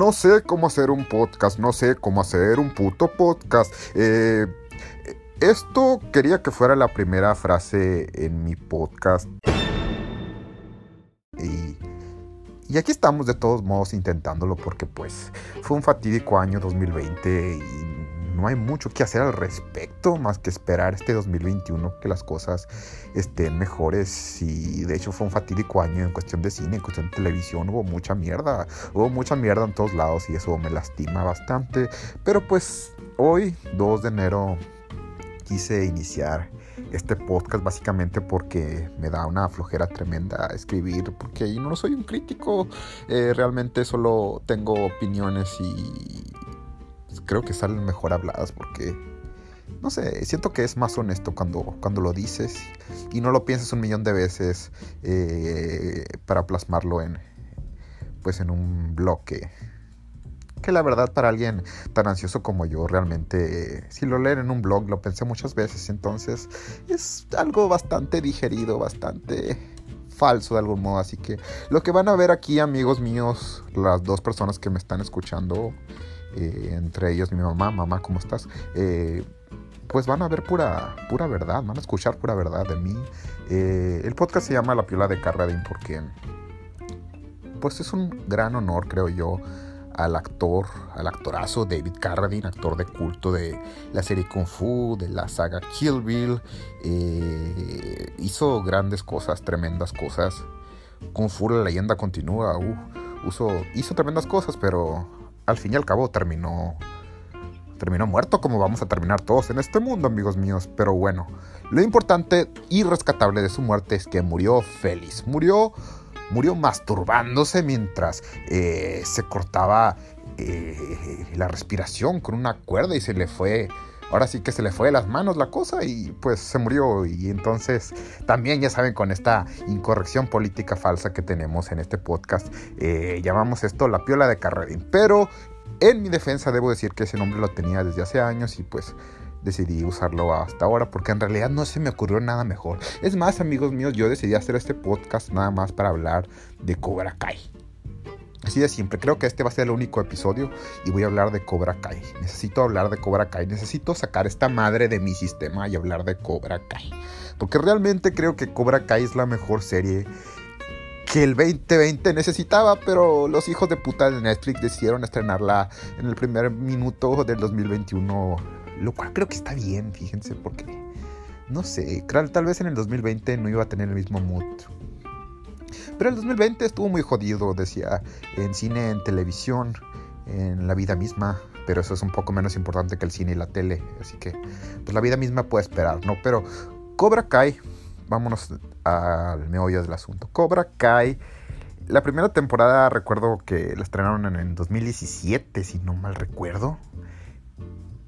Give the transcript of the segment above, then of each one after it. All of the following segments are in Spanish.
No sé cómo hacer un podcast, no sé cómo hacer un puto podcast. Eh, esto quería que fuera la primera frase en mi podcast. Y, y aquí estamos de todos modos intentándolo porque pues fue un fatídico año 2020 y no hay mucho que hacer al respecto más que esperar este 2021 que las cosas estén mejores. Y de hecho fue un fatídico año en cuestión de cine, en cuestión de televisión, hubo mucha mierda, hubo mucha mierda en todos lados y eso me lastima bastante, pero pues hoy 2 de enero quise iniciar este podcast básicamente porque me da una flojera tremenda escribir, porque no soy un crítico, eh, realmente solo tengo opiniones y creo que salen mejor habladas porque, no sé, siento que es más honesto cuando, cuando lo dices y no lo piensas un millón de veces eh, para plasmarlo en, pues en un bloque. Que la verdad para alguien tan ansioso como yo realmente, si lo leen en un blog, lo pensé muchas veces, entonces es algo bastante digerido, bastante falso de algún modo. Así que lo que van a ver aquí, amigos míos, las dos personas que me están escuchando, eh, entre ellos mi mamá, mamá, ¿cómo estás? Eh, pues van a ver pura, pura verdad, van a escuchar pura verdad de mí. Eh, el podcast se llama La Piola de Carradine porque pues es un gran honor, creo yo, al actor, al actorazo David Carradine, actor de culto de la serie Kung Fu, de la saga Kill Bill. hizo grandes cosas, tremendas cosas. Kung Fu, la leyenda continúa. Uh, hizo tremendas cosas, pero al fin y al cabo terminó terminó muerto como vamos a terminar todos en este mundo, amigos míos. Pero bueno, lo importante y rescatable de su muerte es que murió feliz. Murió, murió masturbándose mientras eh, se cortaba eh, la respiración con una cuerda y se le fue ahora sí que se le fue de las manos la cosa y pues se murió. Y entonces también ya saben con esta incorrección política falsa que tenemos en este podcast, eh, llamamos esto la piola de Carradín. Pero en mi defensa debo decir que ese nombre lo tenía desde hace años y pues decidí usarlo hasta ahora porque en realidad no se me ocurrió nada mejor. Es más, amigos míos, yo decidí hacer este podcast nada más para hablar de Cobra Kai. Así de siempre, creo que este va a ser el único episodio y voy a hablar de Cobra Kai. Necesito hablar de Cobra Kai, necesito sacar esta madre de mi sistema y hablar de Cobra Kai. Porque realmente creo que Cobra Kai es la mejor serie que el 2020 necesitaba, pero los hijos de puta de Netflix decidieron estrenarla en el primer minuto del 2021, lo cual creo que está bien, fíjense, porque no sé, tal vez en el 2020 no iba a tener el mismo mood pero el 2020 estuvo muy jodido, decía, en cine, en televisión, en la vida misma. Pero eso es un poco menos importante que el cine y la tele. Así que, pues la vida misma puede esperar, ¿no? Pero Cobra Kai, vámonos al meollo del asunto. Cobra Kai. La primera temporada recuerdo que la estrenaron en el 2017, si no mal recuerdo.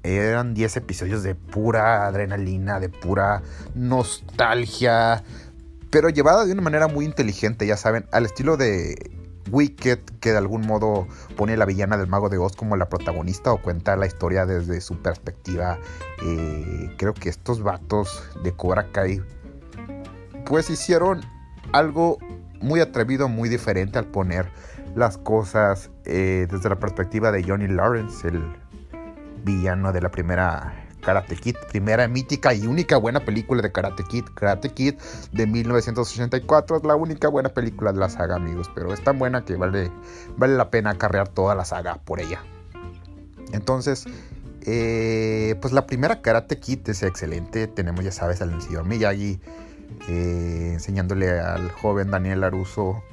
Eran 10 episodios de pura adrenalina, de pura nostalgia, pero llevada de una manera muy inteligente, ya saben, al estilo de Wicked, que de algún modo pone a la villana del mago de Oz como la protagonista o cuenta la historia desde su perspectiva. Eh, creo que estos vatos de Cobra Kai pues hicieron algo muy atrevido, muy diferente al poner las cosas eh, desde la perspectiva de Johnny Lawrence, el villano de la primera Karate Kid, primera mítica y única buena película de Karate Kid. Karate Kid de 1984 es la única buena película de la saga, amigos, pero es tan buena que vale, vale la pena carrear toda la saga por ella. Entonces, eh, pues la primera Karate Kid es excelente. Tenemos, ya sabes, al señor Miyagi eh, enseñándole al joven Daniel Laruso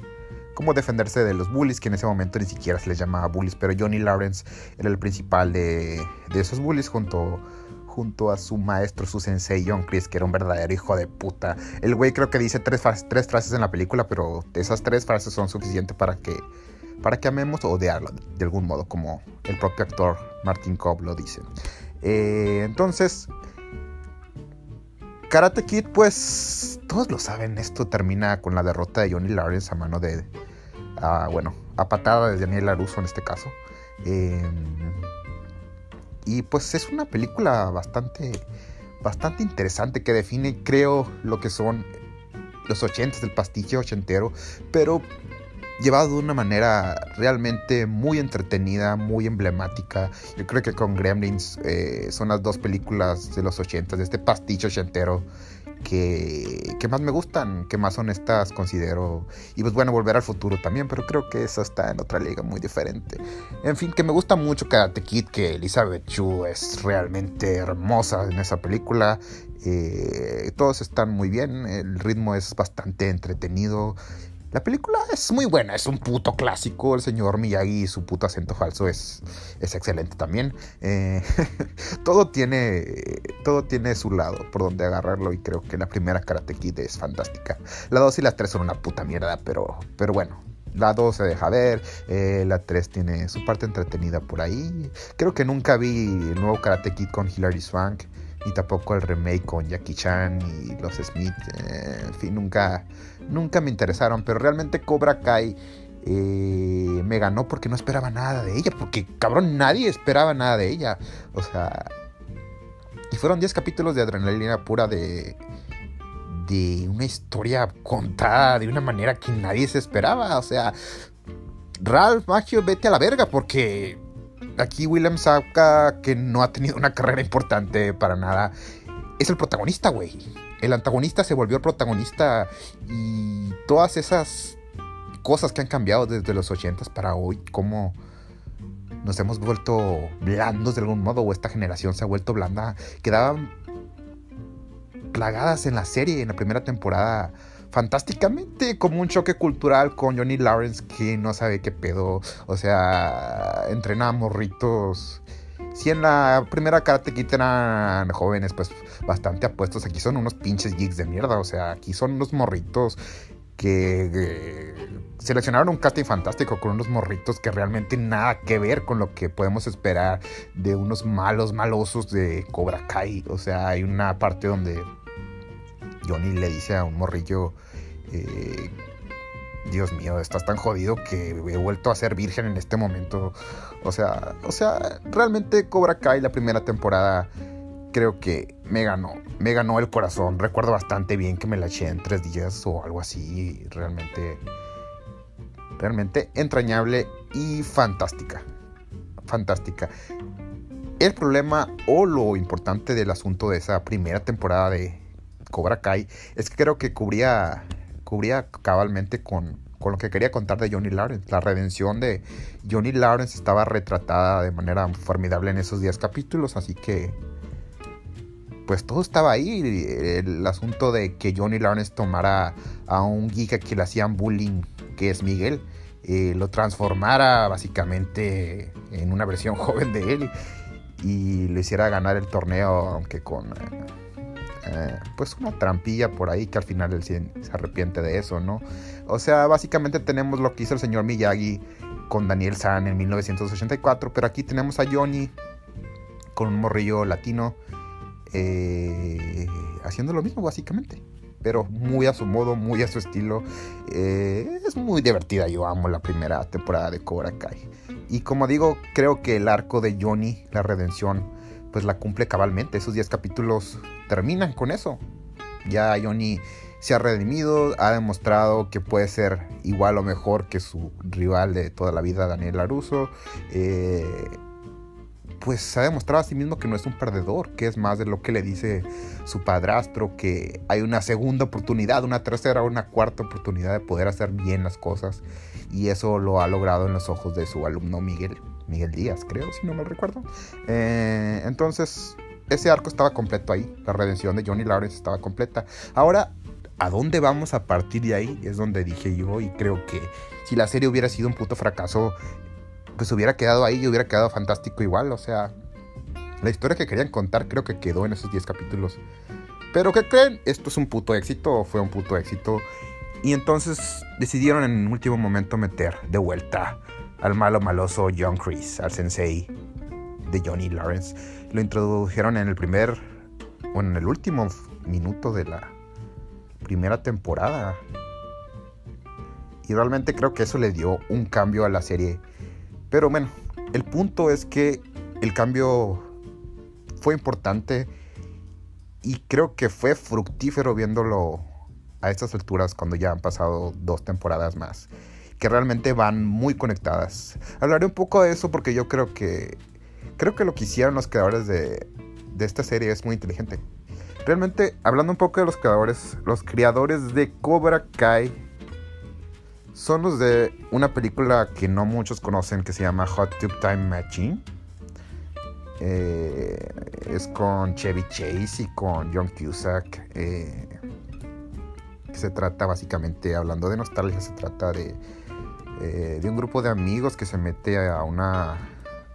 cómo defenderse de los bullies, que en ese momento ni siquiera se les llamaba bullies, pero Johnny Lawrence era el principal de, esos bullies junto junto a su maestro, su sensei John Chris, que era un verdadero hijo de puta. El güey creo que dice tres, tres frases en la película, pero esas tres frases son suficientes para que, para que amemos o odiarlo de algún modo, como el propio actor Martin Cobb lo dice. Eh, entonces, Karate Kid, pues todos lo saben, esto termina con la derrota de Johnny Lawrence a mano de, bueno, a patada de Daniel LaRusso en este caso. Eh, y pues es una película bastante, bastante interesante que define, creo, lo que son los ochentas, del pastiche ochentero. Pero llevado de una manera realmente muy entretenida, muy emblemática. Yo creo que con Gremlins eh, son las dos películas de los 80, de este pasticho ochentero que, más me gustan, que más honestas considero. Y pues bueno, volver al futuro también, pero creo que eso está en otra liga muy diferente. En fin, que me gusta mucho Karate Kid, que Elizabeth Chu es realmente hermosa en esa película. Eh, todos están muy bien, el ritmo es bastante entretenido. La película es muy buena, es un puto clásico. El señor Miyagi y su puto acento falso es, es excelente también. Eh, todo, tiene, todo tiene su lado por donde agarrarlo y creo que la primera Karate Kid es fantástica. La 2 y la 3 son una puta mierda, pero, pero bueno. La 2 se deja ver, eh, la 3 tiene su parte entretenida por ahí. Creo que nunca vi el nuevo Karate Kid con Hilary Swank ni tampoco el remake con Jackie Chan y los Smith. Eh, en fin, nunca, nunca me interesaron. Pero realmente Cobra Kai eh, me ganó porque no esperaba nada de ella. Porque, cabrón, nadie esperaba nada de ella. O sea... Y fueron 10 capítulos de adrenalina pura de... De una historia contada de una manera que nadie se esperaba. O sea... Ralph Maggio, vete a la verga porque aquí William Zabka, que no ha tenido una carrera importante para nada, es el protagonista, güey. El antagonista se volvió protagonista y todas esas cosas que han cambiado desde los 80 para hoy, como nos hemos vuelto blandos de algún modo, o esta generación se ha vuelto blanda, quedaban plagadas en la serie, en la primera temporada fantásticamente como un choque cultural con Johnny Lawrence que no sabe qué pedo. O sea, entrena morritos. Si en la primera Karate Kid eran jóvenes, pues bastante apuestos, aquí son unos pinches geeks de mierda. O sea, aquí son unos morritos que, seleccionaron un casting fantástico con unos morritos que realmente nada que ver con lo que podemos esperar de unos malos malosos de Cobra Kai. O sea, hay una parte donde Johnny le dice a un morrillo, eh, Dios mío, estás tan jodido que he vuelto a ser virgen en este momento. O sea, o sea, realmente Cobra Kai la primera temporada creo que me ganó, me ganó el corazón. Recuerdo bastante bien que me la eché en tres días o algo así. Realmente, realmente entrañable y fantástica. Fantástica. El problema o lo importante del asunto de esa primera temporada de, Cobra Kai, es que creo que cubría, cubría cabalmente con, con lo que quería contar de Johnny Lawrence. La redención de Johnny Lawrence estaba retratada de manera formidable en esos 10 capítulos, así que pues todo estaba ahí. El asunto de que Johnny Lawrence tomara a un geek que le hacían bullying, que es Miguel, eh, lo transformara básicamente en una versión joven de él y le hiciera ganar el torneo, aunque con... Eh, eh, pues una trampilla por ahí que al final él se, arrepiente de eso, ¿no? O sea, básicamente tenemos lo que hizo el señor Miyagi con Daniel San en 1984, pero aquí tenemos a Johnny con un morrillo latino eh, haciendo lo mismo básicamente. Pero muy a su modo, muy a su estilo. Eh, es muy divertida. Yo amo la primera temporada de Cobra Kai. Y como digo, creo que el arco de Johnny, la redención, pues la cumple cabalmente. Esos 10 capítulos terminan con eso. Ya Johnny se ha redimido, ha demostrado que puede ser igual o mejor que su rival de toda la vida, Daniel Laruso. Eh, pues ha demostrado a sí mismo que no es un perdedor, que es más de lo que le dice su padrastro, que hay una segunda oportunidad, una tercera una cuarta oportunidad de poder hacer bien las cosas. Y eso lo ha logrado en los ojos de su alumno Miguel. Miguel Díaz, creo, si no me recuerdo. Eh, entonces, ese arco estaba completo ahí. La redención de Johnny Lawrence estaba completa. Ahora, ¿a dónde vamos a partir de ahí? Es donde dije yo y creo que si la serie hubiera sido un puto fracaso, pues hubiera quedado ahí y hubiera quedado fantástico igual. O sea, la historia que querían contar creo que quedó en esos 10 capítulos. Pero ¿qué creen? ¿Esto es un puto éxito fue un puto éxito? Y entonces decidieron en un último momento meter de vuelta al malo maloso John Chris, al sensei de Johnny Lawrence. Lo introdujeron en el primer, o en el último minuto de la primera temporada. Y realmente creo que eso le dio un cambio a la serie. Pero bueno, el punto es que el cambio fue importante y creo que fue fructífero viéndolo a estas alturas cuando ya han pasado dos temporadas más que realmente van muy conectadas. Hablaré un poco de eso porque yo creo que creo que lo que hicieron los creadores de, de esta serie es muy inteligente. Realmente, hablando un poco de los creadores, los creadores de Cobra Kai son los de una película que no muchos conocen que se llama Hot Tube Time Machine. Eh, es con Chevy Chase y con John Cusack. Eh, se trata básicamente, hablando de nostalgia, se trata de, eh, de un grupo de amigos que se mete a una,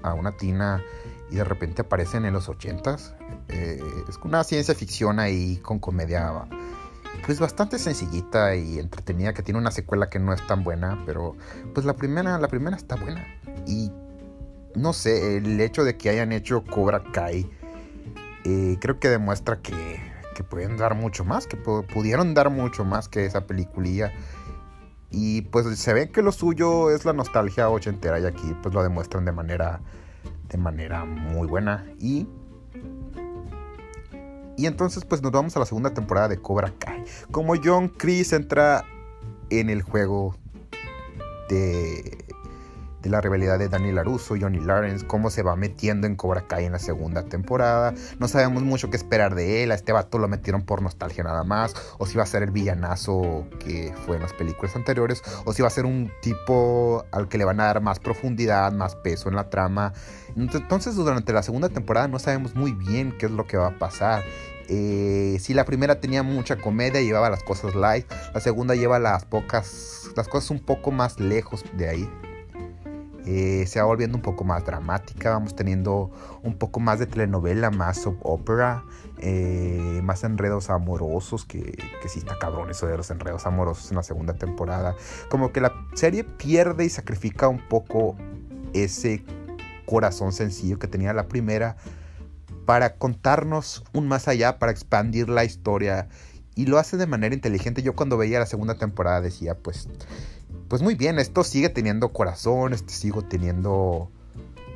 a una tina y de repente aparecen en los 80s. es una ciencia ficción ahí con comedia pues bastante sencillita y entretenida que tiene una secuela que no es tan buena, pero pues la primera la primera está buena y no sé, el hecho de que hayan hecho Cobra Kai eh, creo que demuestra que, que, pueden dar mucho más, que pudieron dar mucho más que esa peliculilla. Y pues se ve que lo suyo es la nostalgia ochentera y aquí pues lo demuestran de manera, de manera muy buena. Y, y entonces pues nos vamos a la segunda temporada de Cobra Kai. Como John Chris entra en el juego de la rivalidad de Daniel Laruso Johnny Lawrence, cómo se va metiendo en Cobra Kai en la segunda temporada. No sabemos mucho qué esperar de él. A este vato lo metieron por nostalgia nada más. O si va a ser el villanazo que fue en las películas anteriores. O si va a ser un tipo al que le van a dar más profundidad, más peso en la trama. Entonces durante la segunda temporada no sabemos muy bien qué es lo que va a pasar. Eh, si la primera tenía mucha comedia, llevaba las cosas light, la segunda lleva las pocas, las cosas un poco más lejos de ahí. Eh, se va volviendo un poco más dramática, vamos teniendo un poco más de telenovela, más soap opera, eh, más enredos amorosos, que, que sí está cabrón eso de los enredos amorosos en la segunda temporada. Como que la serie pierde y sacrifica un poco ese corazón sencillo que tenía la primera para contarnos un más allá, para expandir la historia. Y lo hace de manera inteligente. Yo cuando veía la segunda temporada decía, pues pues muy bien, esto sigue teniendo corazón, este sigo teniendo,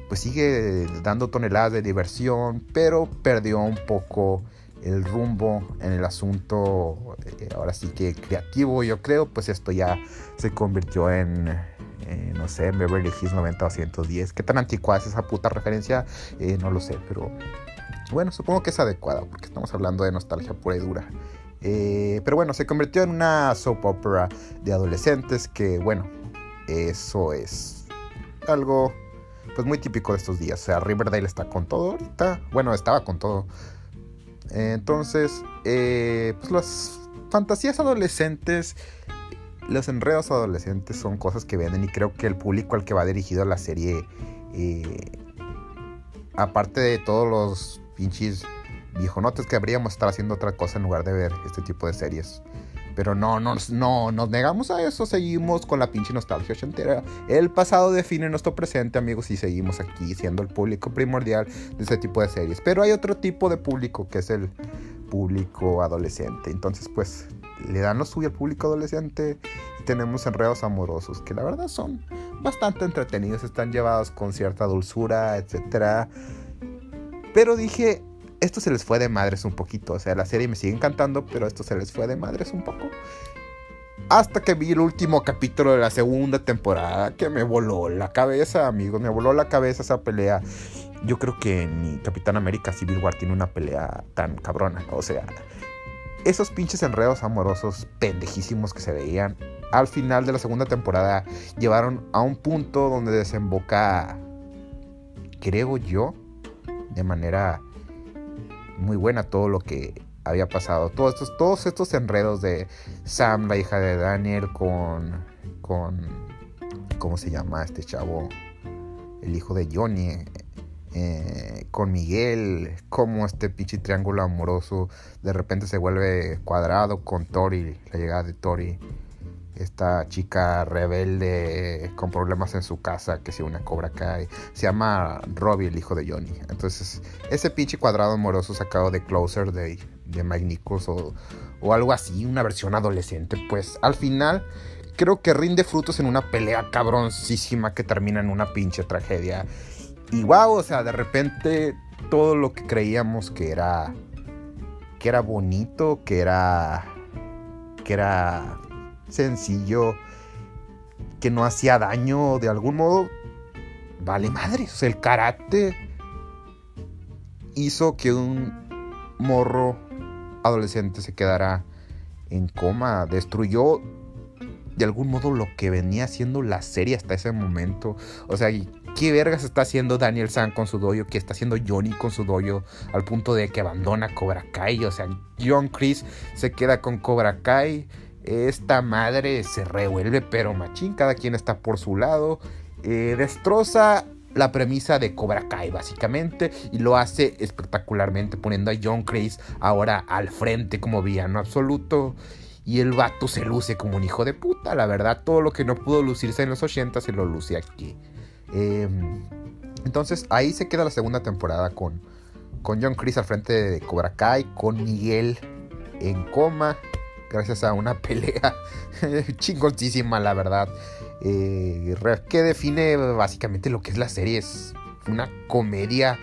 pues sigue dando toneladas de diversión, pero perdió un poco el rumbo en el asunto, eh, ahora sí que creativo, yo creo, pues esto ya se convirtió en, eh, no sé, Beverly Hills 90 110. ¿Qué tan anticuada es esa puta referencia? Eh, no lo sé, pero bueno, supongo que es adecuada, porque estamos hablando de nostalgia pura y dura. Eh, pero bueno, se convirtió en una soap opera de adolescentes que, bueno, eso es algo pues muy típico de estos días. O sea, Riverdale está con todo ahorita. Bueno, estaba con todo. entonces, eh, pues las fantasías adolescentes, los enredos adolescentes son cosas que venden y creo que el público al que va dirigido la serie, eh, aparte de todos los pinches viejo es que habríamos estar haciendo otra cosa en lugar de ver este tipo de series. Pero no, no, no, nos negamos a eso, seguimos con la pinche nostalgia ochentera. El pasado define nuestro presente, amigos, y seguimos aquí siendo el público primordial de este tipo de series. Pero hay otro tipo de público que es el público adolescente. Entonces, pues, le dan lo suyo al público adolescente y tenemos enredos amorosos que la verdad son bastante entretenidos, están llevados con cierta dulzura, etc. Pero dije, esto se les fue de madres un poquito. O sea, la serie me sigue encantando, pero esto se les fue de madres un poco. Hasta que vi el último capítulo de la segunda temporada, que me voló la cabeza, amigos. Me voló la cabeza esa pelea. Yo creo que ni Capitán América Civil War tiene una pelea tan cabrona. O sea, esos pinches enredos amorosos pendejísimos que se veían al final de la segunda temporada llevaron a un punto donde desemboca, creo yo, de manera muy buena todo lo que había pasado. Todos estos, todos estos enredos de Sam, la hija de Daniel, con. con. ¿Cómo se llama este chavo? El hijo de Johnny. Eh, con Miguel, como este pinche triángulo amoroso de repente se vuelve cuadrado con Tori, la llegada de Tori esta chica rebelde con problemas en su casa que si una cobra cae. Se llama Robbie, el hijo de Johnny. Entonces, ese pinche cuadrado amoroso sacado de Closer de, de Mike Nichols o, o algo así, una versión adolescente, pues al final creo que rinde frutos en una pelea cabroncísima que termina en una pinche tragedia. Y wow, o sea, de repente todo lo que creíamos que era que era bonito, que era que era sencillo que no hacía daño de algún modo, vale madre. O sea, el karate hizo que un morro adolescente se quedara en coma. Destruyó de algún modo lo que venía haciendo la serie hasta ese momento. O sea, ¿qué vergas está haciendo Daniel San con su doyo? ¿Qué está haciendo Johnny con su doyo? Al punto de que abandona Cobra Kai. O sea, John Chris se queda con Cobra Kai. Esta madre se revuelve, pero machín, cada quien está por su lado. Eh, destroza la premisa de Cobra Kai básicamente y lo hace espectacularmente poniendo a John Chris ahora al frente como villano absoluto y el vato se luce como un hijo de puta, la verdad todo lo que no pudo lucirse en los 80 se lo luce aquí. Em, entonces ahí se queda la segunda temporada con, con John Chris al frente de Cobra Kai, con Miguel en coma, gracias a una pelea chingoncísima la verdad. Eh, que define básicamente lo que es la serie. Es una comedia,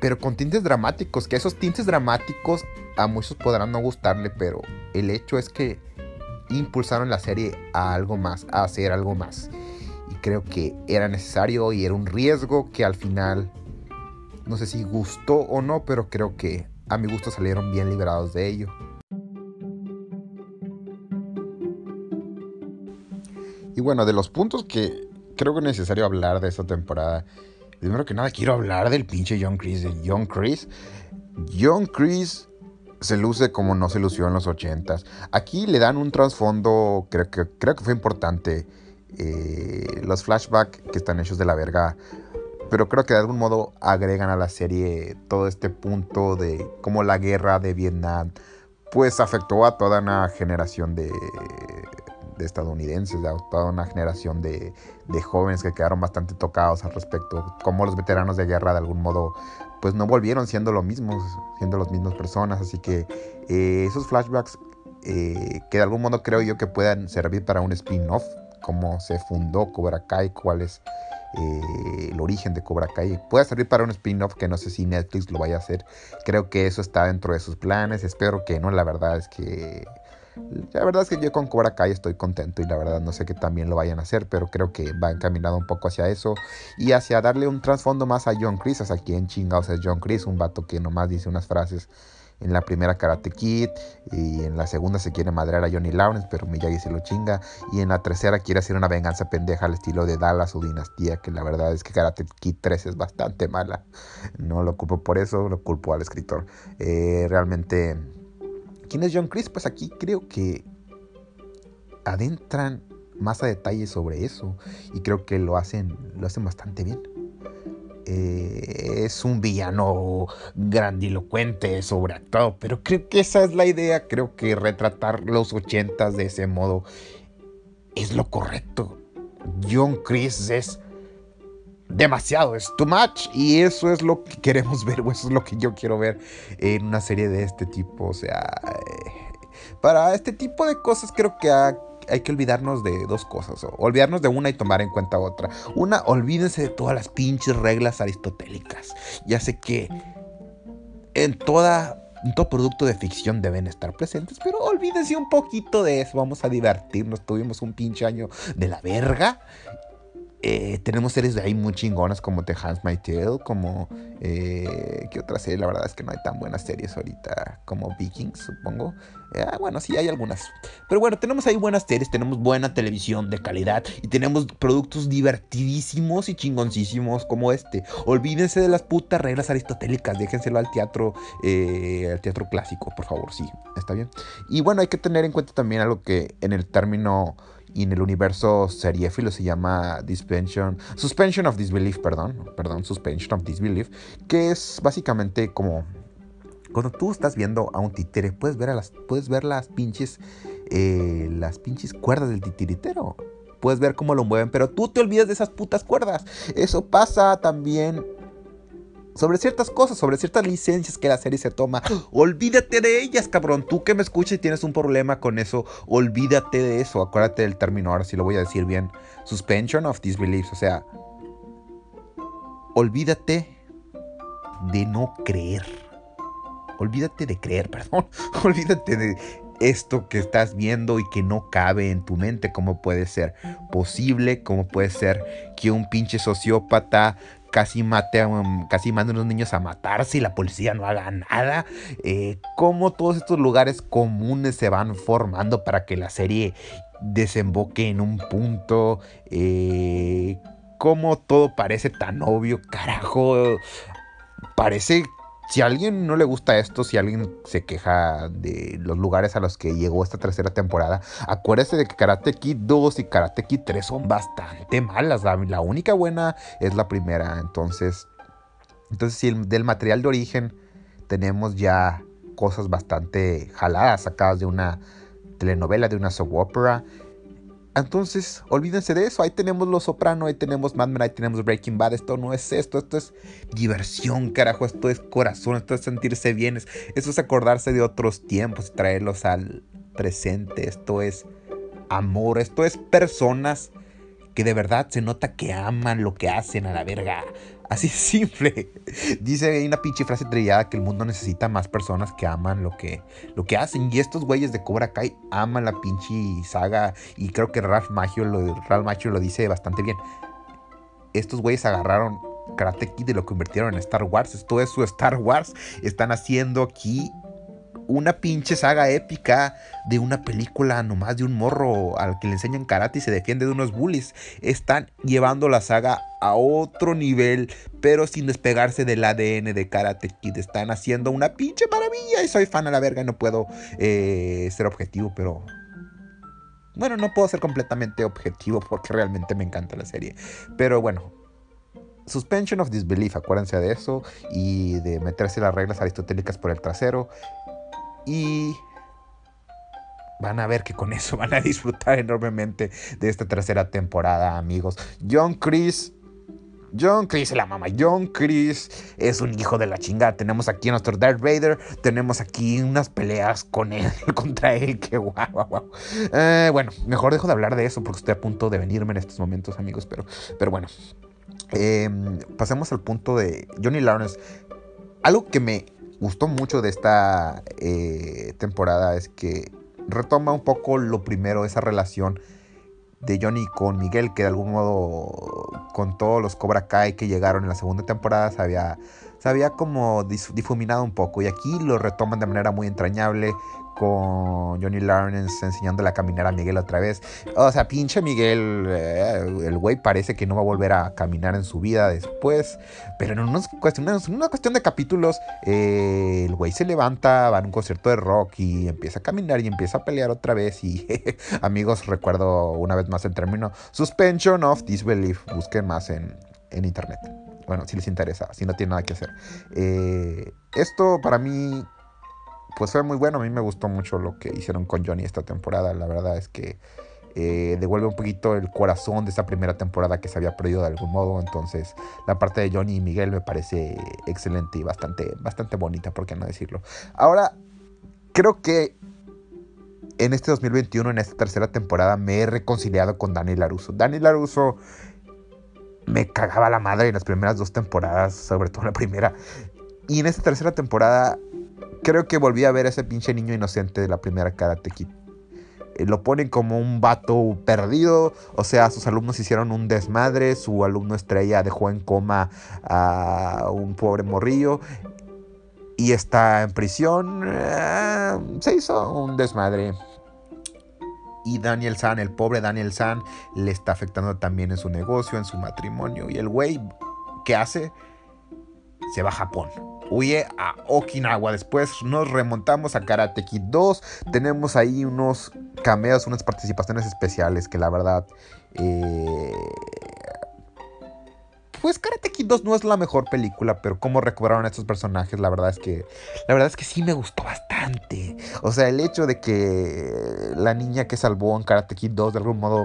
pero con tintes dramáticos. Que esos tintes dramáticos a muchos podrán no gustarle, pero el hecho es que impulsaron la serie a algo más, a hacer algo más. Y creo que era necesario y era un riesgo que al final, no sé si gustó o no, pero creo que a mi gusto salieron bien liberados de ello. Y bueno, de los puntos que creo que es necesario hablar de esta temporada, primero que nada quiero hablar del pinche John Chris, de John Chris. John Chris se luce como no se lució en los 80s. Aquí le dan un trasfondo, creo que, creo que fue importante. Eh, los flashbacks que están hechos de la verga. Pero creo que de algún modo agregan a la serie todo este punto de cómo la guerra de Vietnam pues afectó a toda una generación de, de estadounidenses, de toda una generación de, jóvenes que quedaron bastante tocados al respecto, como los veteranos de guerra de algún modo pues no volvieron siendo lo mismo, siendo las mismas personas, así que eh, esos flashbacks eh, que de algún modo creo yo que puedan servir para un spin-off, cómo se fundó Cobra Kai, cuál es eh, el origen de Cobra Kai. Puede servir para un spin-off que no sé si Netflix lo vaya a hacer. Creo que eso está dentro de sus planes. Espero que no. La verdad es que la verdad es que yo con Cobra Kai estoy contento y la verdad no sé que también lo vayan a hacer, pero creo que va encaminado un poco hacia eso y hacia darle un trasfondo más a John Chris, sea, quien chingados es John Chris, un vato que nomás dice unas frases en la primera Karate Kid y en la segunda se quiere madrear a Johnny Lawrence, pero Miyagi se lo chinga y en la tercera quiere hacer una venganza pendeja al estilo de Dallas o Dinastía, que la verdad es que Karate Kid 3 es bastante mala. No lo culpo por eso, lo culpo al escritor. Eh, realmente ¿Quién es John Chris? Pues aquí creo que adentran más a detalle sobre eso y creo que lo hacen, lo hacen bastante bien. Eh, es un villano grandilocuente sobre todo, pero creo que esa es la idea. Creo que retratar los ochentas de ese modo es lo correcto. John Chris es demasiado, es too much. Y eso es lo que queremos ver, o eso es lo que yo quiero ver en una serie de este tipo. O sea, eh, para este tipo de cosas creo que hay que olvidarnos de dos cosas. Olvidarnos de una y tomar en cuenta otra. Una, olvídense de todas las pinches reglas aristotélicas. Ya sé que en toda en todo producto de ficción deben estar presentes, pero olvídense un poquito de eso, vamos a divertirnos, tuvimos un pinche año de la verga eh, tenemos series de ahí muy chingonas como The Hands My Tale, como... Eh, ¿Qué otra serie? La verdad es que no hay tan buenas series ahorita como Vikings, supongo. Eh, bueno, sí, hay algunas. Pero bueno, tenemos ahí buenas series, tenemos buena televisión de calidad y tenemos productos divertidísimos y chingoncísimos como este. Olvídense de las putas reglas aristotélicas, déjenselo al teatro, al teatro clásico, por favor, sí, está bien. Y bueno, hay que tener en cuenta también algo que en el término y en el universo seriéfilo se llama Suspension, Suspension of Disbelief, perdón, perdón, Suspension of Disbelief, que es básicamente como cuando tú estás viendo a un títere, puedes ver a las, puedes ver las pinches, eh, las pinches cuerdas del titiritero. Puedes ver cómo lo mueven, pero tú te olvidas de esas putas cuerdas. Eso pasa también sobre ciertas cosas, sobre ciertas licencias que la serie se toma. Olvídate de ellas, cabrón. Tú que me escuchas y tienes un problema con eso, olvídate de eso. Acuérdate del término, ahora sí lo voy a decir bien. Suspension of disbeliefs, o sea, olvídate de no creer. Olvídate de creer, perdón. olvídate de esto que estás viendo y que no cabe en tu mente, cómo puede ser posible, cómo puede ser que un pinche sociópata casi mate a, casi mande a unos niños a matarse y la policía no haga nada. Eh, cómo todos estos lugares comunes se van formando para que la serie desemboque en un punto. Eh, cómo todo parece tan obvio, carajo. Parece si a alguien no le gusta esto, si alguien se queja de los lugares a los que llegó esta tercera temporada, acuérdese de que Karate Kid 2 y Karate Kid 3 son bastante malas. La, única buena es la primera. Entonces, entonces si del material de origen tenemos ya cosas bastante jaladas sacadas de una telenovela, de una soap opera. Entonces, olvídense de eso. Ahí tenemos Los Soprano, ahí tenemos Mad Men, ahí tenemos Breaking Bad. Esto no es esto, esto es diversión, carajo. Esto es corazón, esto es sentirse bien. Esto es acordarse de otros tiempos y traerlos al presente. Esto es amor, esto es personas que de verdad se nota que aman lo que hacen a la verga. Así simple. Dice una pinche frase trillada que el mundo necesita más personas que aman lo que, lo que hacen. Y estos güeyes de Cobra Kai aman la pinche saga. Y creo que Ralph Macchio lo, Ralph lo dice bastante bien. Estos güeyes agarraron Karate Kid y lo convirtieron en Star Wars. Esto es su Star Wars. Están haciendo aquí una pinche saga épica de una película nomás de un morro al que le enseñan karate y se defiende de unos bullies. Están llevando la saga a otro nivel, pero sin despegarse del ADN de Karate Kid. Están haciendo una pinche maravilla y soy fan a la verga y no puedo eh, ser objetivo, pero... Bueno, no puedo ser completamente objetivo porque realmente me encanta la serie. Pero bueno, Suspension of Disbelief, acuérdense de eso y de meterse las reglas aristotélicas por el trasero. Y van a ver que con eso van a disfrutar enormemente de esta tercera temporada, amigos. John Chris. John Chris la mamá. John Chris es un hijo de la chingada. Tenemos aquí a nuestro Darth Vader. Tenemos aquí unas peleas con él, contra él. Que guau, guau, guau. Eh, bueno, mejor dejo de hablar de eso porque estoy a punto de venirme en estos momentos, amigos. Pero, pero bueno. Em, pasemos al punto de Johnny Lawrence. Algo que me gustó mucho de esta eh, temporada es que retoma un poco lo primero, esa relación de Johnny con Miguel, que de algún modo con todos los Cobra Kai que llegaron en la segunda temporada se había, se había como difuminado un poco. Y aquí lo retoman de manera muy entrañable con Johnny Lawrence enseñándole a caminar a Miguel otra vez. O sea, pinche Miguel, eh, el güey parece que no va a volver a caminar en su vida después. Pero en una cuestión, de capítulos, eh, el güey se levanta, va a un concierto de rock y empieza a caminar y empieza a pelear otra vez. Y amigos, recuerdo una vez más el término Suspension of Disbelief. Busquen más en, en internet. Bueno, si les interesa, si no tienen nada que hacer. Eh, esto para mí pues fue muy bueno. A mí me gustó mucho lo que hicieron con Johnny esta temporada. La verdad es que eh, devuelve un poquito el corazón de esa primera temporada que se había perdido de algún modo. Entonces, la parte de Johnny y Miguel me parece excelente y bastante, bastante bonita, por qué no decirlo. Ahora, creo que en este 2021, en esta tercera temporada, me he reconciliado con Dani Laruso. Dani Laruso me cagaba la madre en las primeras dos temporadas, sobre todo en la primera. Y en esta tercera temporada creo que volví a ver a ese pinche niño inocente de la primera Karate Kid. Eh, lo ponen como un vato perdido, o sea, sus alumnos hicieron un desmadre, su alumno estrella dejó en coma a un pobre morrillo y está en prisión. Eh, se hizo un desmadre. Y Daniel San, el pobre Daniel San, le está afectando también en su negocio, en su matrimonio. Y el güey, ¿qué hace? Se va a Japón huye a Okinawa. Después nos remontamos a Karate Kid 2. Tenemos ahí unos cameos, unas participaciones especiales que la verdad... Eh, pues Karate Kid 2 no es la mejor película, pero cómo recuperaron a estos personajes, la verdad es que la verdad es que sí me gustó bastante. O sea, el hecho de que la niña que salvó en Karate Kid 2 de algún modo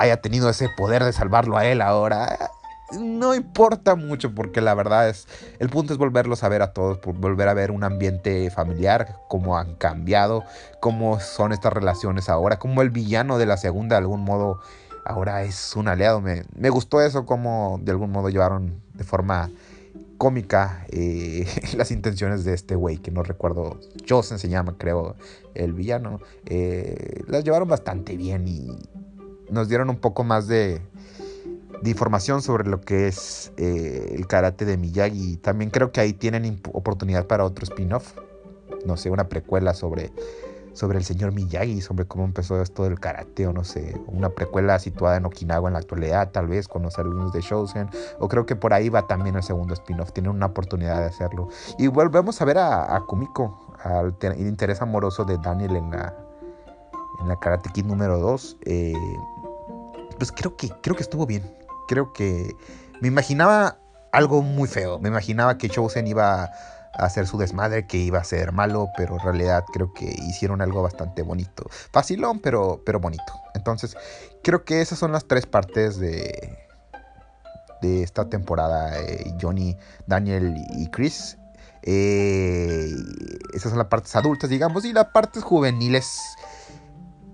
haya tenido ese poder de salvarlo a él ahora, no importa mucho porque la verdad es, el punto es volverlos a ver a todos, volver a ver un ambiente familiar, cómo han cambiado, cómo son estas relaciones ahora, como el villano de la segunda de algún modo ahora es un aliado. Me, me gustó eso, cómo de algún modo llevaron de forma cómica eh, las intenciones de este güey, que no recuerdo, Josen se llama, creo, el villano. Eh, las llevaron bastante bien y nos dieron un poco más de, de información sobre lo que es eh, el karate de Miyagi. También creo que ahí tienen oportunidad para otro spin-off. No sé, una precuela sobre sobre el señor Miyagi, sobre cómo empezó esto del karate, o no sé, una precuela situada en Okinawa en la actualidad, tal vez con los alumnos de Shosen, o creo que por ahí va también el segundo spin-off, tiene una oportunidad de hacerlo. Y volvemos a ver a, Kumiko, al interés amoroso de Daniel en la, en la Karate Kid número 2. Eh, pues creo que, creo que estuvo bien, creo que me imaginaba algo muy feo, me imaginaba que Shosen iba hacer su desmadre que iba a ser malo, pero en realidad creo que hicieron algo bastante bonito. Facilón, pero, pero bonito. Entonces, creo que esas son las tres partes de, de esta temporada. Eh, Johnny, Daniel y Chris. Eh, esas son las partes adultas, digamos, y las partes juveniles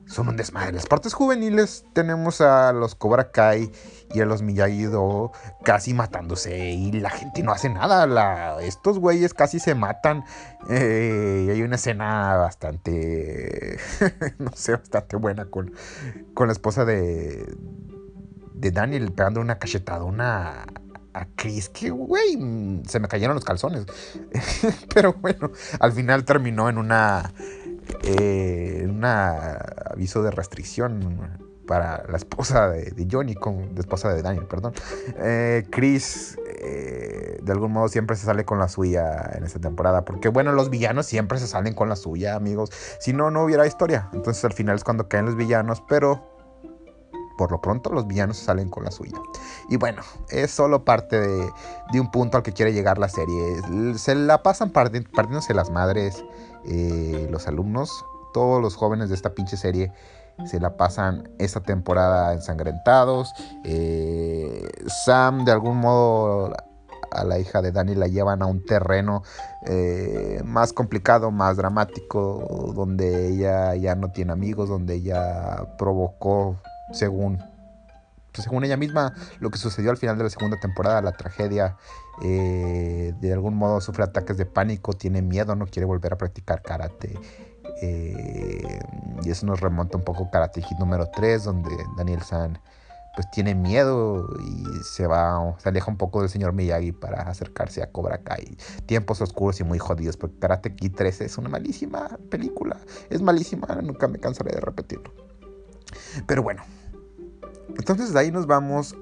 son un desmadre. Las partes juveniles tenemos a los Cobra Kai y a los Miyagi-Do casi matándose y la gente no hace nada. estos güeyes casi se matan. Eh, y hay una escena bastante, no sé, bastante buena con, con la esposa de, de Daniel pegando una cachetadona a Chris, que güey, se me cayeron los calzones. Pero bueno, al final terminó en una eh, un aviso de restricción para la esposa de, Johnny, con, la esposa de Daniel, perdón. Eh, Chris, eh, de algún modo, siempre se sale con la suya en esta temporada. Porque, bueno, los villanos siempre se salen con la suya, amigos. Si no, no hubiera historia. Entonces, al final es cuando caen los villanos, pero por lo pronto los villanos se salen con la suya. Y bueno, es solo parte de, de un punto al que quiere llegar la serie. Se la pasan partiéndose las madres eh, los alumnos, todos los jóvenes de esta pinche serie se la pasan esta temporada ensangrentados. Eh, Sam de algún modo a la hija de Dani la llevan a un terreno eh, más complicado, más dramático, donde ella ya no tiene amigos, donde ella provocó, según, pues, según ella misma, lo que sucedió al final de la segunda temporada, la tragedia eh, de algún modo sufre ataques de pánico, tiene miedo, no quiere volver a practicar karate. Eh, y eso nos remonta un poco a Karate Hit número 3, donde Daniel San pues tiene miedo y se va, se aleja un poco del señor Miyagi para acercarse a Cobra Kai. Tiempos oscuros y muy jodidos, porque Karate Kid 3 es una malísima película. Es malísima, nunca me cansaré de repetirlo. Pero bueno, entonces de ahí nos vamos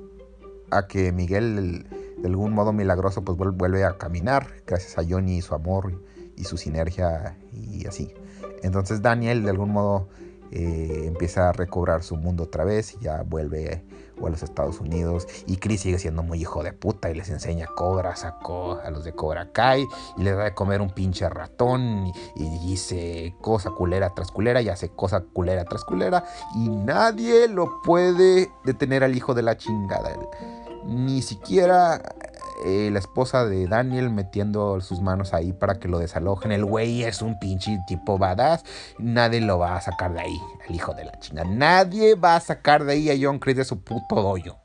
a que Miguel de algún modo milagroso pues vuelve a caminar gracias a Johnny y su amor y su sinergia y así. Entonces Daniel de algún modo eh, empieza a recobrar su mundo otra vez y ya vuelve a los Estados Unidos. Y Chris sigue siendo muy hijo de puta y les enseña cobras a, a los de Cobra Kai y les da de comer un pinche ratón y, dice cosa culera tras culera y hace cosa culera tras culera y nadie lo puede detener al hijo de la chingada ni siquiera eh, la esposa de Daniel metiendo sus manos ahí para que lo desalojen. El güey es un pinche tipo badass. Nadie lo va a sacar de ahí, el hijo de la chingada. Nadie va a sacar de ahí a John Chris de su puto doyo.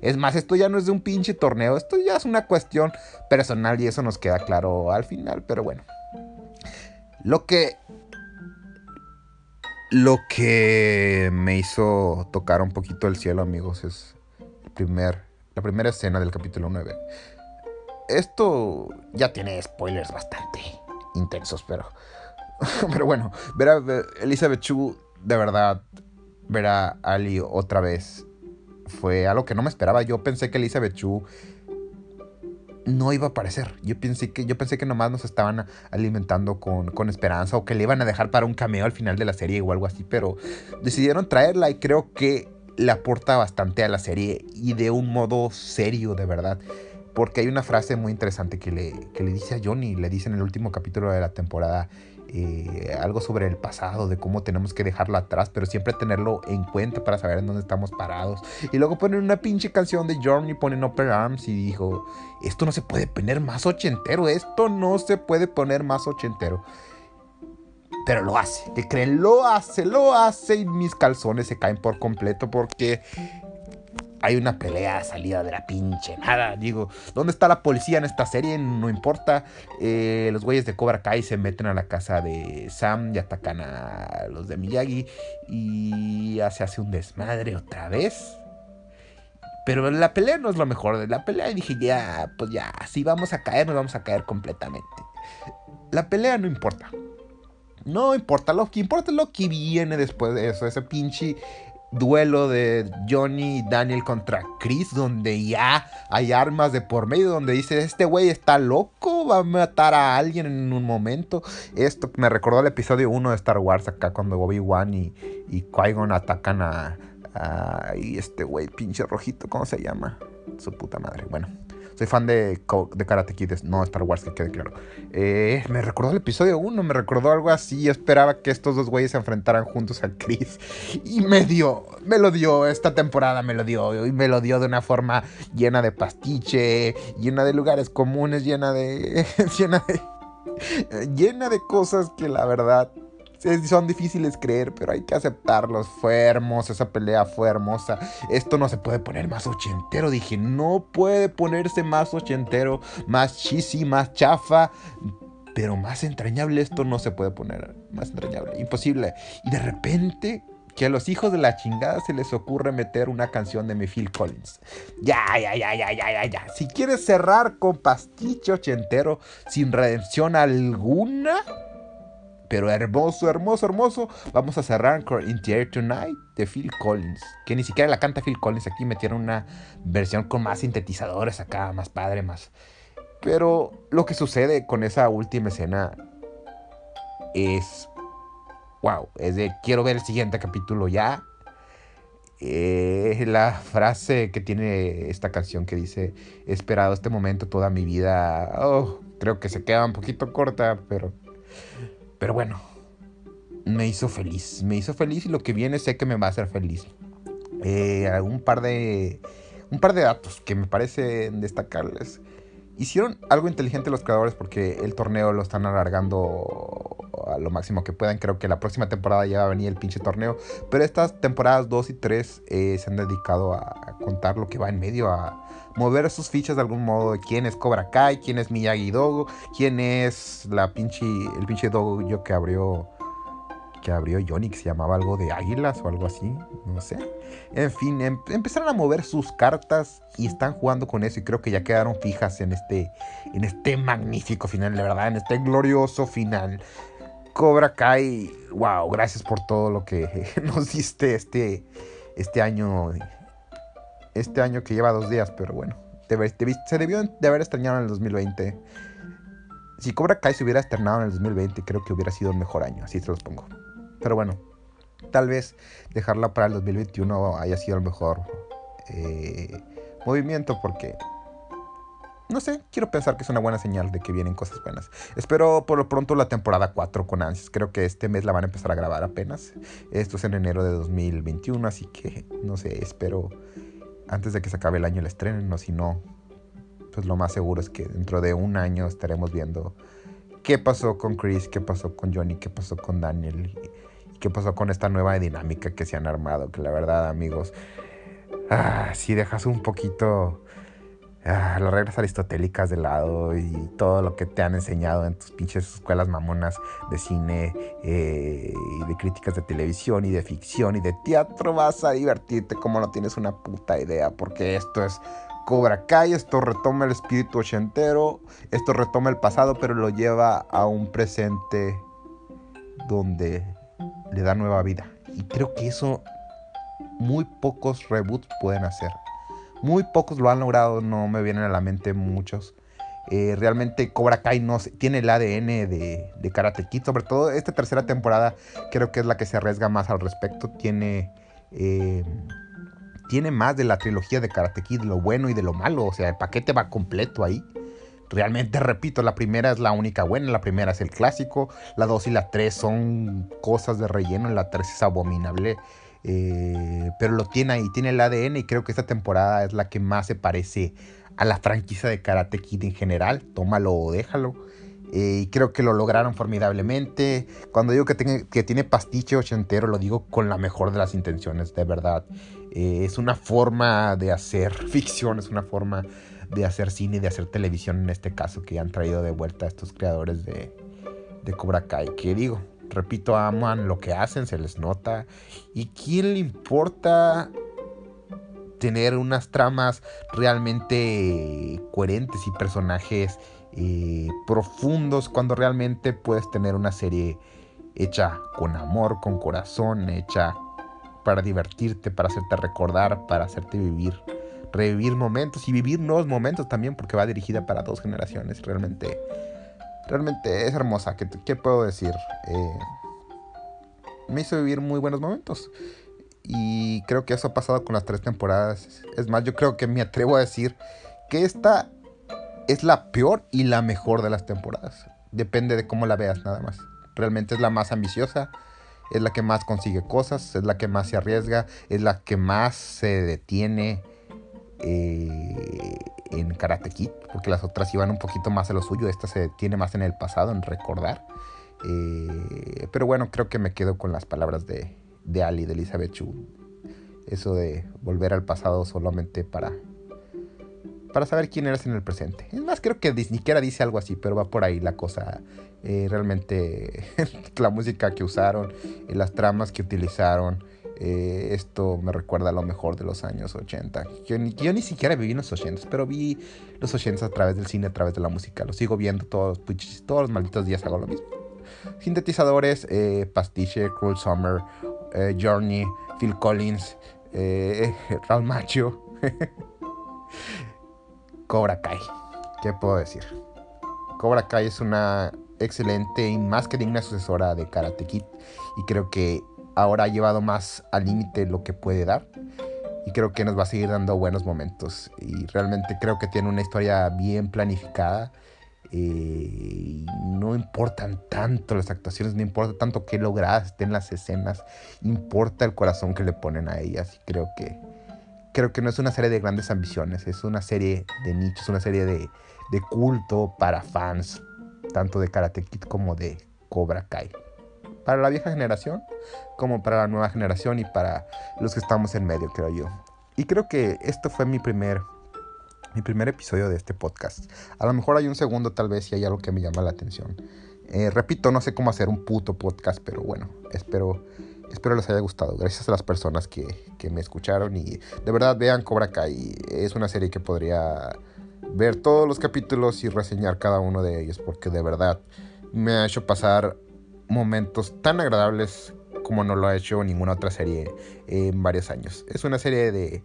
Es más, esto ya no es de un pinche torneo, esto ya es una cuestión personal y eso nos queda claro al final, pero bueno. Lo que lo que me hizo tocar un poquito el cielo, amigos, es el primer la primera escena del capítulo 9. Esto ya tiene spoilers bastante intensos, pero. Pero bueno, ver a Elizabeth Chu, de verdad, ver a Ali otra vez fue algo que no me esperaba. Yo pensé que Elizabeth Chu no iba a aparecer. Yo pensé que, yo pensé que nomás nos estaban alimentando con, con, esperanza o que le iban a dejar para un cameo al final de la serie o algo así, pero decidieron traerla y creo que le aporta bastante a la serie y de un modo serio, de verdad. Porque hay una frase muy interesante que le, le dice a Johnny, le dice en el último capítulo de la temporada, eh, algo sobre el pasado, de cómo tenemos que dejarlo atrás, pero siempre tenerlo en cuenta para saber en dónde estamos parados. Y luego ponen una pinche canción de Johnny, ponen Upper Arms y dijo, esto no se puede poner más ochentero, esto no se puede poner más ochentero. Pero lo hace, ¿qué creen? Lo hace, lo hace y mis calzones se caen por completo porque hay una pelea salida de la pinche nada. Digo, ¿dónde está la policía en esta serie? No importa. Eh, los güeyes de Cobra Kai se meten a la casa de Sam y atacan a los de Miyagi. Y se hace un desmadre otra vez. Pero la pelea no es lo mejor de la pelea. Y dije, ya, pues ya, si vamos a caer, nos vamos a caer completamente. La pelea no importa. No importa, lo que importa lo que viene después de eso. Ese pinche duelo de Johnny y Daniel contra Chris, donde ya hay armas de por medio, donde dice, este güey está loco, va a matar a alguien en un momento. Esto me recordó el episodio 1 de Star Wars, acá cuando Obi-Wan y, y Qui-Gon atacan a, a este güey pinche rojito, ¿cómo se llama? Su puta madre. Bueno, soy fan de, de Karate Kid, no Star Wars, que quede claro. Eh, me recordó el episodio 1, me recordó algo así. esperaba que estos dos güeyes se enfrentaran juntos a Chris. Y me dio, me lo dio, esta temporada me lo dio. Y me lo dio de una forma llena de pastiche, llena de lugares comunes, llena de. llena de. llena de cosas que la verdad son difíciles creer, pero hay que aceptarlos. Fue hermosa, esa pelea fue hermosa. Esto no se puede poner más ochentero. Dije, no puede ponerse más ochentero, más cheesy, más chafa. Pero más entrañable esto no se puede poner. Más entrañable. Imposible. Y de repente que a los hijos de la chingada se les ocurre meter una canción de mi Phil Collins. Ya, ya, ya, ya, ya, ya, ya. Si quieres cerrar con pastiche ochentero sin redención alguna, pero hermoso, hermoso, hermoso. Vamos a cerrar con In the Air Tonight de Phil Collins. Que ni siquiera la canta Phil Collins. Aquí metieron una versión con más sintetizadores acá, más padre, más. Pero lo que sucede con esa última escena es. Wow, es de quiero ver el siguiente capítulo ya. Eh, la frase que tiene esta canción que dice: He esperado este momento toda mi vida. Oh, creo que se queda un poquito corta, pero pero bueno, me hizo feliz. Me hizo feliz y lo que viene sé que me va a hacer feliz. Eh, un par de. Un par de datos que me parecen destacarles. Hicieron algo inteligente los creadores porque el torneo lo están alargando a lo máximo que puedan. Creo que la próxima temporada ya va a venir el pinche torneo. Pero estas temporadas 2 y 3 eh, se han dedicado a contar lo que va en medio, a, mover sus fichas de algún modo quién es Cobra Kai, quién es Miyagi Dogo, quién es la pinche, el pinche Dogo yo que abrió que abrió Johnny, se llamaba algo de águilas o algo así, no sé. En fin, em, empezaron a mover sus cartas y están jugando con eso y creo que ya quedaron fijas en este, en este magnífico final, de verdad, en este glorioso final. Cobra Kai, wow, gracias por todo lo que nos diste este, este año este año que lleva dos días, pero bueno, se debió de haber estrenado en el 2020. Si Cobra Kai se hubiera estrenado en el 2020, creo que hubiera sido un mejor año, así se los pongo. Pero bueno, tal vez dejarla para el 2021 haya sido el mejor eh, movimiento porque no sé, quiero pensar que es una buena señal de que vienen cosas buenas. Espero por lo pronto la temporada 4 con ansias. Creo que este mes la van a empezar a grabar apenas. Esto es en enero de 2021, así que no sé, espero antes de que se acabe el año el estrenen, o si no, pues lo más seguro es que dentro de un año estaremos viendo qué pasó con Chris, qué pasó con Johnny, qué pasó con Daniel qué pasó con esta nueva dinámica que se han armado, que la verdad amigos, ah, si dejas un poquito ah, las reglas aristotélicas de lado y todo lo que te han enseñado en tus pinches escuelas mamonas de cine eh, y de críticas de televisión y de ficción y de teatro, vas a divertirte como no tienes una puta idea, porque esto es Cobra Kai, esto retoma el espíritu ochentero, esto retoma el pasado, pero lo lleva a un presente donde le da nueva vida. Y creo que eso muy pocos reboots pueden hacer. Muy pocos lo han logrado, no me vienen a la mente muchos. Eh, realmente Cobra Kai no tiene el ADN de, de, Karate Kid. Sobre todo esta tercera temporada creo que es la que se arriesga más al respecto. Tiene, eh, tiene más de la trilogía de Karate Kid, lo bueno y de lo malo. O sea, el paquete va completo ahí. Realmente, repito, la primera es la única buena, la primera es el clásico, la dos y la tres son cosas de relleno, la tres es abominable. Eh, pero lo tiene ahí, tiene el ADN y creo que esta temporada es la que más se parece a la franquicia de Karate Kid en general. Tómalo o déjalo. Eh, y creo que lo lograron formidablemente. Cuando digo que, que tiene pastiche ochentero, lo digo con la mejor de las intenciones, de verdad. Eh, es una forma de hacer ficción, es una forma de hacer cine y de hacer televisión en este caso que han traído de vuelta a estos creadores de, de Cobra Kai. Que digo, repito, aman lo que hacen, se les nota. ¿Y quién le importa tener unas tramas realmente coherentes y personajes eh, profundos cuando realmente puedes tener una serie hecha con amor, con corazón, hecha para divertirte, para hacerte recordar, para hacerte vivir, revivir momentos y vivir nuevos momentos también, porque va dirigida para dos generaciones. Realmente, realmente es hermosa. ¿Qué, puedo decir? Eh, me hizo vivir muy buenos momentos. Y creo que eso ha pasado con las tres temporadas. Es más, yo creo que me atrevo a decir que esta es la peor y la mejor de las temporadas. Depende de cómo la veas nada más. Realmente es la más ambiciosa, es la que más consigue cosas, es la que más se arriesga, es la que más se detiene eh, en Karate Kid, porque las otras iban un poquito más a lo suyo, esta se detiene más en el pasado, en recordar. Eh, pero bueno, creo que me quedo con las palabras de, de Ali, de Elizabeth Chu. Eso de volver al pasado solamente para para saber quién eres en el presente. Es más, creo que ni siquiera dice algo así, pero va por ahí la cosa. Eh, realmente la música que usaron, y las tramas que utilizaron, eh, esto me recuerda a lo mejor de los años 80. Yo ni, siquiera viví en los 80, pero vi los 80 a través del cine, a través de la música. Lo sigo viendo todos, todos los malditos días hago lo mismo. Sintetizadores, eh, Pastiche, Cruel Summer, Journey, Phil Collins, Raúl Macho. Cobra Kai. ¿Qué puedo decir? Cobra Kai es una excelente y más que digna sucesora de Karate Kid. Y creo que ahora ha llevado más al límite lo que puede dar. Y creo que nos va a seguir dando buenos momentos. Y realmente creo que tiene una historia bien planificada. Eh, no importan tanto las actuaciones, no importa tanto qué lograste en las escenas. Importa el corazón que le ponen a ellas. Y creo que creo que no es una serie de grandes ambiciones, es una serie de nichos, una serie de, culto para fans, tanto de Karate Kid como de Cobra Kai. Para la vieja generación, como para la nueva generación y para los que estamos en medio, creo yo. Y creo que esto fue mi primer, mi primer episodio de este podcast. A lo mejor hay un segundo tal vez si hay algo que me llama la atención. Eh, repito, no sé cómo hacer un puto podcast, pero bueno, espero Espero les haya gustado. Gracias a las personas que, me escucharon y de verdad vean Cobra Kai. Es una serie que podría ver todos los capítulos y reseñar cada uno de ellos porque de verdad me ha hecho pasar momentos tan agradables como no lo ha hecho ninguna otra serie en varios años. Es una serie de,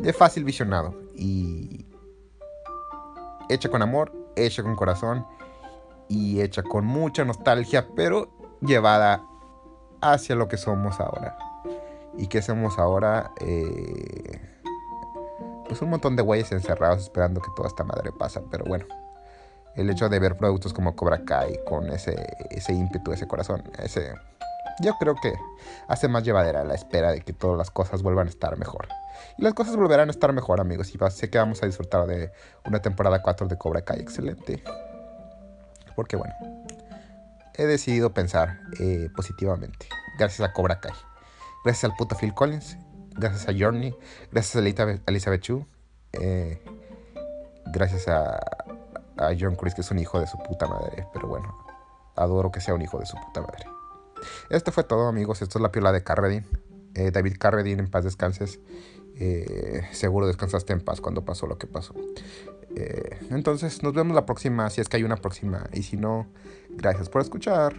de fácil visionado y hecha con amor, hecha con corazón y hecha con mucha nostalgia, pero llevada hacia lo que somos ahora. ¿Y que somos ahora? Eh, pues un montón de güeyes encerrados esperando que toda esta madre pasa. Pero bueno, el hecho de ver productos como Cobra Kai con ese, ese ímpetu, ese corazón, ese... Yo creo que hace más llevadera la espera de que todas las cosas vuelvan a estar mejor. Y las cosas volverán a estar mejor, amigos. Y sé que vamos a disfrutar de una temporada 4 de Cobra Kai excelente. Porque bueno, he decidido pensar eh, positivamente. Gracias a Cobra Kai. Gracias al puto Phil Collins. Gracias a Journey. Gracias a Elizabeth, Chu. Eh, gracias a, a John Chris, que es un hijo de su puta madre. Pero bueno, adoro que sea un hijo de su puta madre. Esto fue todo, amigos. Esto es la piola de Carradine. Eh, David Carradine, en paz descanses. seguro descansaste en paz cuando pasó lo que pasó. entonces, nos vemos la próxima, si es que hay una próxima. Y si no, Gracias por escuchar.